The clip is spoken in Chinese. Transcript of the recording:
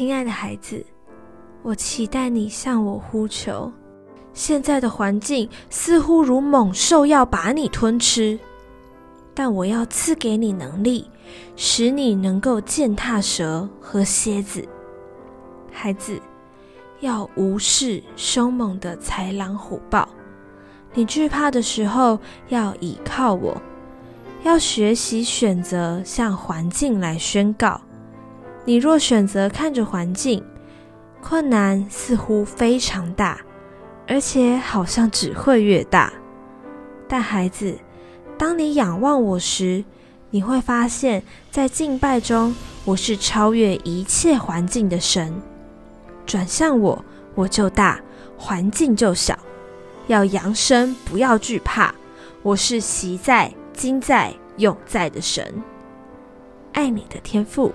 亲爱的孩子，我期待你向我呼求。现在的环境似乎如猛兽要把你吞吃，但我要赐给你能力，使你能够践踏蛇和蝎子。孩子，要无视凶猛的豺狼虎豹。你惧怕的时候，要倚靠我。要学习选择向环境来宣告。你若选择看着环境，困难似乎非常大。而且好像只会越大，但孩子，当你仰望我时，你会发现在敬拜中，我是超越一切环境的神。转向我，我就大，环境就小。要扬声，不要惧怕。我是昔在、今在、永在的神。爱你的天赋。